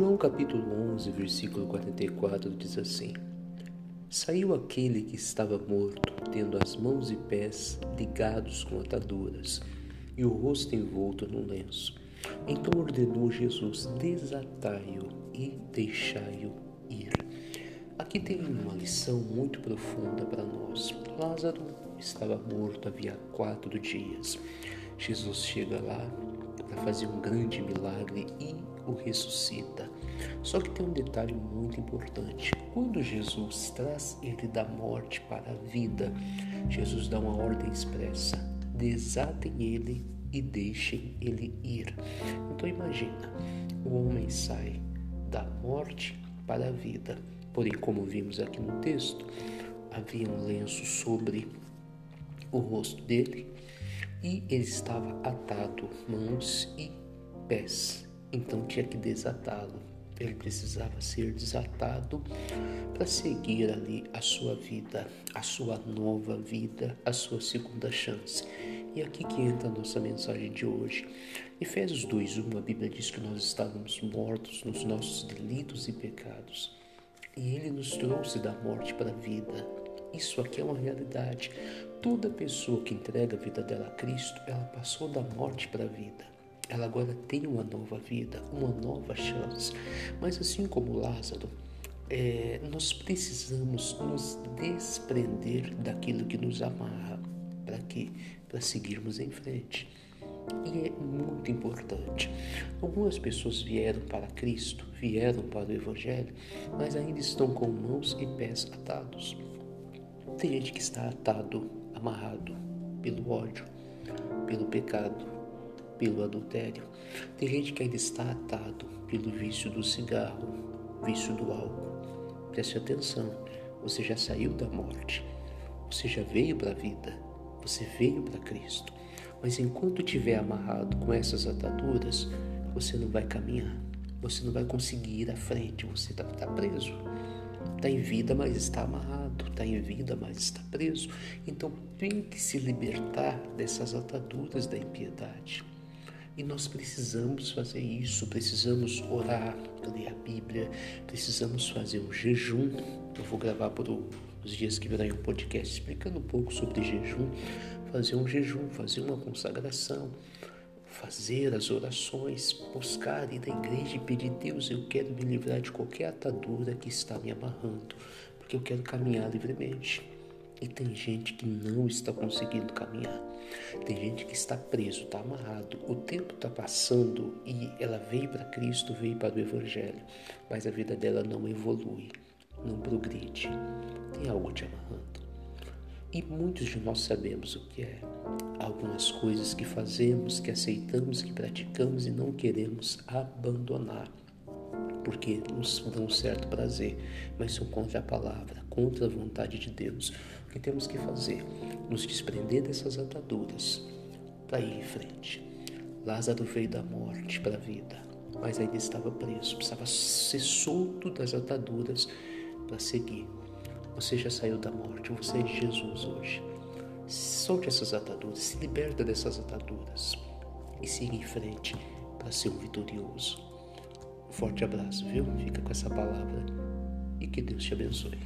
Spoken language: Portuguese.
João capítulo 11, versículo 44 diz assim: Saiu aquele que estava morto, tendo as mãos e pés ligados com ataduras e o rosto envolto num lenço. Então ordenou Jesus: Desatai-o e deixai-o ir. Aqui tem uma lição muito profunda para nós. Lázaro estava morto havia quatro dias. Jesus chega lá para fazer um grande milagre e o ressuscita. Só que tem um detalhe muito importante. Quando Jesus traz ele da morte para a vida, Jesus dá uma ordem expressa: desatem ele e deixem ele ir. Então imagina, o homem sai da morte para a vida. Porém, como vimos aqui no texto, havia um lenço sobre o rosto dele e ele estava atado, mãos e pés. Então tinha que desatá-lo. Ele precisava ser desatado para seguir ali a sua vida, a sua nova vida, a sua segunda chance. E aqui que entra a nossa mensagem de hoje. Efésios 2:1, a Bíblia diz que nós estávamos mortos nos nossos delitos e pecados. E ele nos trouxe da morte para a vida. Isso aqui é uma realidade. Toda pessoa que entrega a vida dela a Cristo, ela passou da morte para a vida. Ela agora tem uma nova vida, uma nova chance. Mas assim como Lázaro, é, nós precisamos nos desprender daquilo que nos amarra. Para quê? Para seguirmos em frente. E é muito importante. Algumas pessoas vieram para Cristo, vieram para o Evangelho, mas ainda estão com mãos e pés atados. Tem gente que está atado, amarrado pelo ódio, pelo pecado, pelo adultério. Tem gente que ainda está atado pelo vício do cigarro, vício do álcool. Preste atenção, você já saiu da morte, você já veio para a vida, você veio para Cristo. Mas enquanto estiver amarrado com essas ataduras, você não vai caminhar, você não vai conseguir ir à frente, você está tá preso. Está em vida, mas está amarrado. Está em vida, mas está preso. Então tem que se libertar dessas ataduras da impiedade. E nós precisamos fazer isso, precisamos orar, ler a Bíblia, precisamos fazer um jejum. Eu vou gravar por os dias que virão um podcast explicando um pouco sobre jejum, fazer um jejum, fazer uma consagração, fazer as orações, buscar ir na igreja e pedir, Deus, eu quero me livrar de qualquer atadura que está me amarrando, porque eu quero caminhar livremente. E tem gente que não está conseguindo caminhar. Tem gente que está preso, está amarrado. O tempo está passando e ela veio para Cristo, veio para o Evangelho, mas a vida dela não evolui, não progride. Tem algo te amarrando. E muitos de nós sabemos o que é. Algumas coisas que fazemos, que aceitamos, que praticamos e não queremos abandonar, porque nos dão certo prazer, mas são contra a palavra, contra a vontade de Deus. O que temos que fazer? Nos desprender dessas ataduras para ir em frente. Lázaro veio da morte para a vida, mas ainda estava preso, precisava ser solto das ataduras para seguir. Você já saiu da morte, você é de Jesus hoje. Solte essas ataduras, se liberta dessas ataduras e siga em frente para ser um vitorioso. Um forte abraço, viu? Fica com essa palavra e que Deus te abençoe.